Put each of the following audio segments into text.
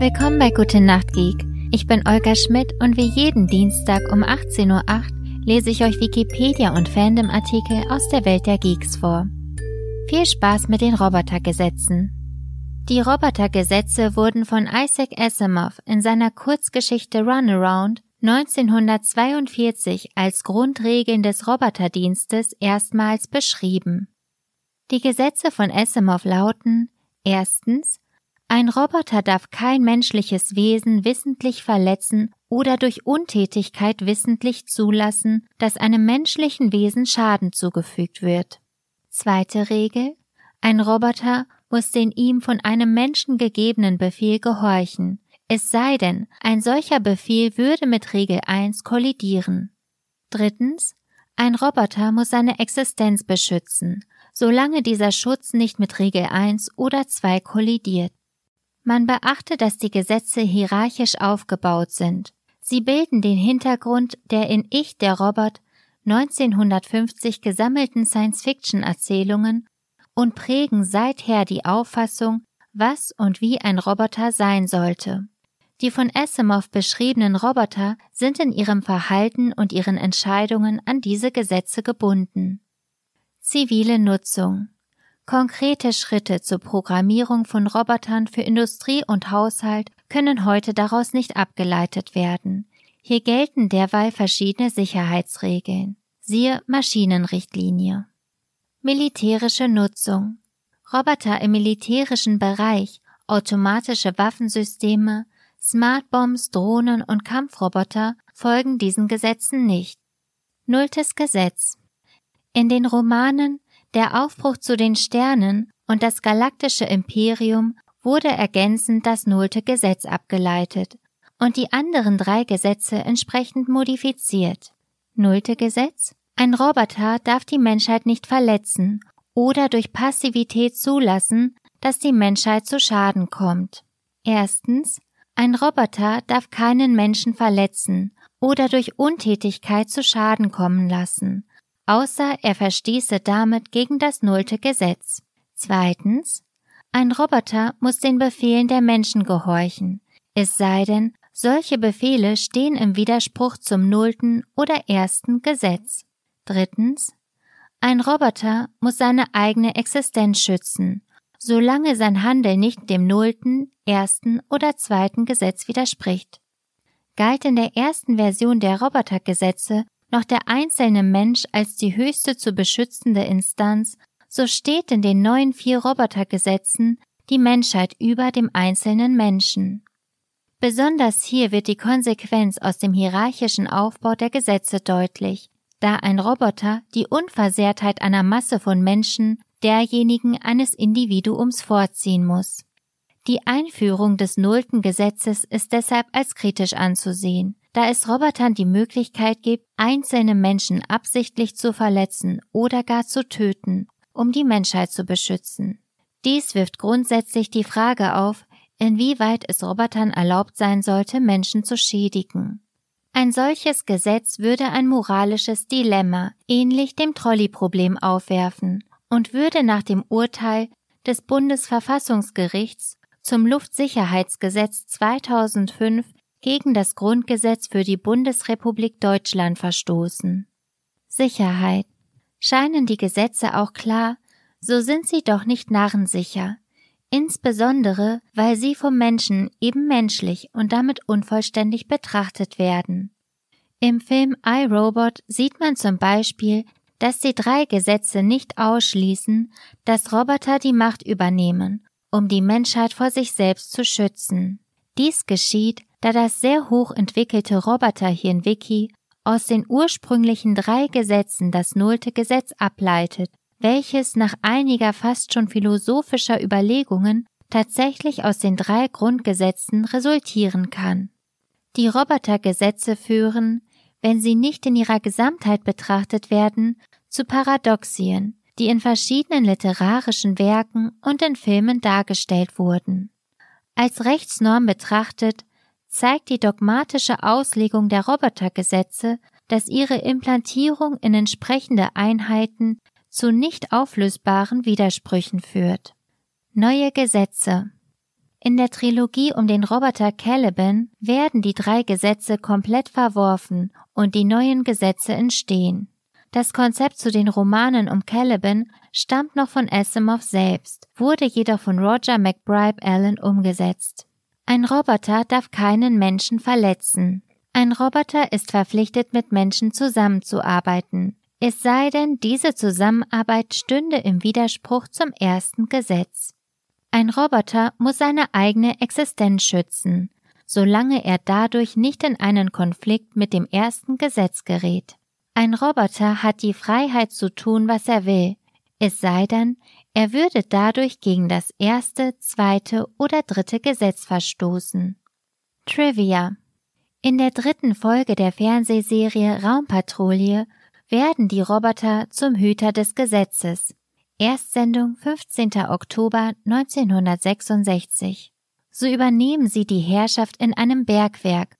Willkommen bei Gute Nacht Geek. Ich bin Olga Schmidt und wie jeden Dienstag um 18.08 Uhr lese ich euch Wikipedia und Fandom-Artikel aus der Welt der Geeks vor. Viel Spaß mit den Robotergesetzen. Die Robotergesetze wurden von Isaac Asimov in seiner Kurzgeschichte Runaround 1942 als Grundregeln des Roboterdienstes erstmals beschrieben. Die Gesetze von Asimov lauten erstens ein Roboter darf kein menschliches Wesen wissentlich verletzen oder durch Untätigkeit wissentlich zulassen, dass einem menschlichen Wesen Schaden zugefügt wird. Zweite Regel. Ein Roboter muss den ihm von einem Menschen gegebenen Befehl gehorchen, es sei denn, ein solcher Befehl würde mit Regel 1 kollidieren. Drittens. Ein Roboter muss seine Existenz beschützen, solange dieser Schutz nicht mit Regel 1 oder 2 kollidiert. Man beachte, dass die Gesetze hierarchisch aufgebaut sind. Sie bilden den Hintergrund der in Ich der Robot 1950 gesammelten Science-Fiction-Erzählungen und prägen seither die Auffassung, was und wie ein Roboter sein sollte. Die von Asimov beschriebenen Roboter sind in ihrem Verhalten und ihren Entscheidungen an diese Gesetze gebunden. Zivile Nutzung Konkrete Schritte zur Programmierung von Robotern für Industrie und Haushalt können heute daraus nicht abgeleitet werden. Hier gelten derweil verschiedene Sicherheitsregeln. Siehe Maschinenrichtlinie. Militärische Nutzung. Roboter im militärischen Bereich, automatische Waffensysteme, Smartbombs, Drohnen und Kampfroboter folgen diesen Gesetzen nicht. Nulltes Gesetz. In den Romanen der Aufbruch zu den Sternen und das galaktische Imperium wurde ergänzend das nullte Gesetz abgeleitet und die anderen drei Gesetze entsprechend modifiziert. Nullte Gesetz? Ein Roboter darf die Menschheit nicht verletzen oder durch Passivität zulassen, dass die Menschheit zu Schaden kommt. Erstens, ein Roboter darf keinen Menschen verletzen oder durch Untätigkeit zu Schaden kommen lassen außer er verstieße damit gegen das nullte Gesetz. Zweitens, ein Roboter muss den Befehlen der Menschen gehorchen, es sei denn, solche Befehle stehen im Widerspruch zum nullten oder ersten Gesetz. Drittens, ein Roboter muss seine eigene Existenz schützen, solange sein Handel nicht dem nullten, ersten oder zweiten Gesetz widerspricht. Galt in der ersten Version der Robotergesetze noch der einzelne Mensch als die höchste zu beschützende Instanz, so steht in den neuen vier Robotergesetzen die Menschheit über dem einzelnen Menschen. Besonders hier wird die Konsequenz aus dem hierarchischen Aufbau der Gesetze deutlich, da ein Roboter die Unversehrtheit einer Masse von Menschen derjenigen eines Individuums vorziehen muss. Die Einführung des nullten Gesetzes ist deshalb als kritisch anzusehen da es Robotern die Möglichkeit gibt, einzelne Menschen absichtlich zu verletzen oder gar zu töten, um die Menschheit zu beschützen. Dies wirft grundsätzlich die Frage auf, inwieweit es Robotern erlaubt sein sollte, Menschen zu schädigen. Ein solches Gesetz würde ein moralisches Dilemma ähnlich dem Trolley-Problem aufwerfen und würde nach dem Urteil des Bundesverfassungsgerichts zum Luftsicherheitsgesetz 2005 gegen das Grundgesetz für die Bundesrepublik Deutschland verstoßen. Sicherheit. Scheinen die Gesetze auch klar, so sind sie doch nicht narrensicher, insbesondere weil sie vom Menschen eben menschlich und damit unvollständig betrachtet werden. Im Film iRobot sieht man zum Beispiel, dass die drei Gesetze nicht ausschließen, dass Roboter die Macht übernehmen, um die Menschheit vor sich selbst zu schützen. Dies geschieht, da das sehr hoch entwickelte Roboterhirn Wiki aus den ursprünglichen drei Gesetzen das nullte Gesetz ableitet, welches nach einiger fast schon philosophischer Überlegungen tatsächlich aus den drei Grundgesetzen resultieren kann. Die Robotergesetze führen, wenn sie nicht in ihrer Gesamtheit betrachtet werden, zu Paradoxien, die in verschiedenen literarischen Werken und in Filmen dargestellt wurden. Als Rechtsnorm betrachtet zeigt die dogmatische Auslegung der Robotergesetze, dass ihre Implantierung in entsprechende Einheiten zu nicht auflösbaren Widersprüchen führt. Neue Gesetze In der Trilogie um den Roboter Caliban werden die drei Gesetze komplett verworfen und die neuen Gesetze entstehen. Das Konzept zu den Romanen um Caliban stammt noch von Asimov selbst, wurde jedoch von Roger McBride Allen umgesetzt. Ein Roboter darf keinen Menschen verletzen. Ein Roboter ist verpflichtet, mit Menschen zusammenzuarbeiten. Es sei denn, diese Zusammenarbeit stünde im Widerspruch zum ersten Gesetz. Ein Roboter muss seine eigene Existenz schützen, solange er dadurch nicht in einen Konflikt mit dem ersten Gesetz gerät. Ein Roboter hat die Freiheit zu tun, was er will, es sei denn, er würde dadurch gegen das erste, zweite oder dritte Gesetz verstoßen. Trivia In der dritten Folge der Fernsehserie Raumpatrouille werden die Roboter zum Hüter des Gesetzes. Erstsendung 15. Oktober 1966. So übernehmen sie die Herrschaft in einem Bergwerk,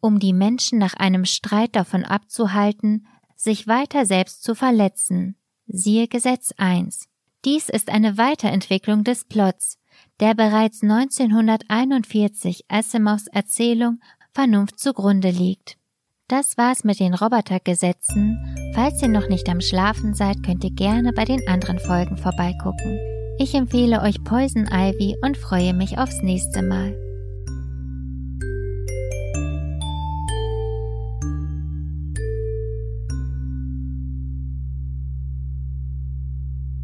um die Menschen nach einem Streit davon abzuhalten, sich weiter selbst zu verletzen. Siehe Gesetz 1. Dies ist eine Weiterentwicklung des Plots, der bereits 1941 Asimovs Erzählung Vernunft zugrunde liegt. Das war's mit den Robotergesetzen. Falls ihr noch nicht am Schlafen seid, könnt ihr gerne bei den anderen Folgen vorbeigucken. Ich empfehle euch Poison Ivy und freue mich aufs nächste Mal.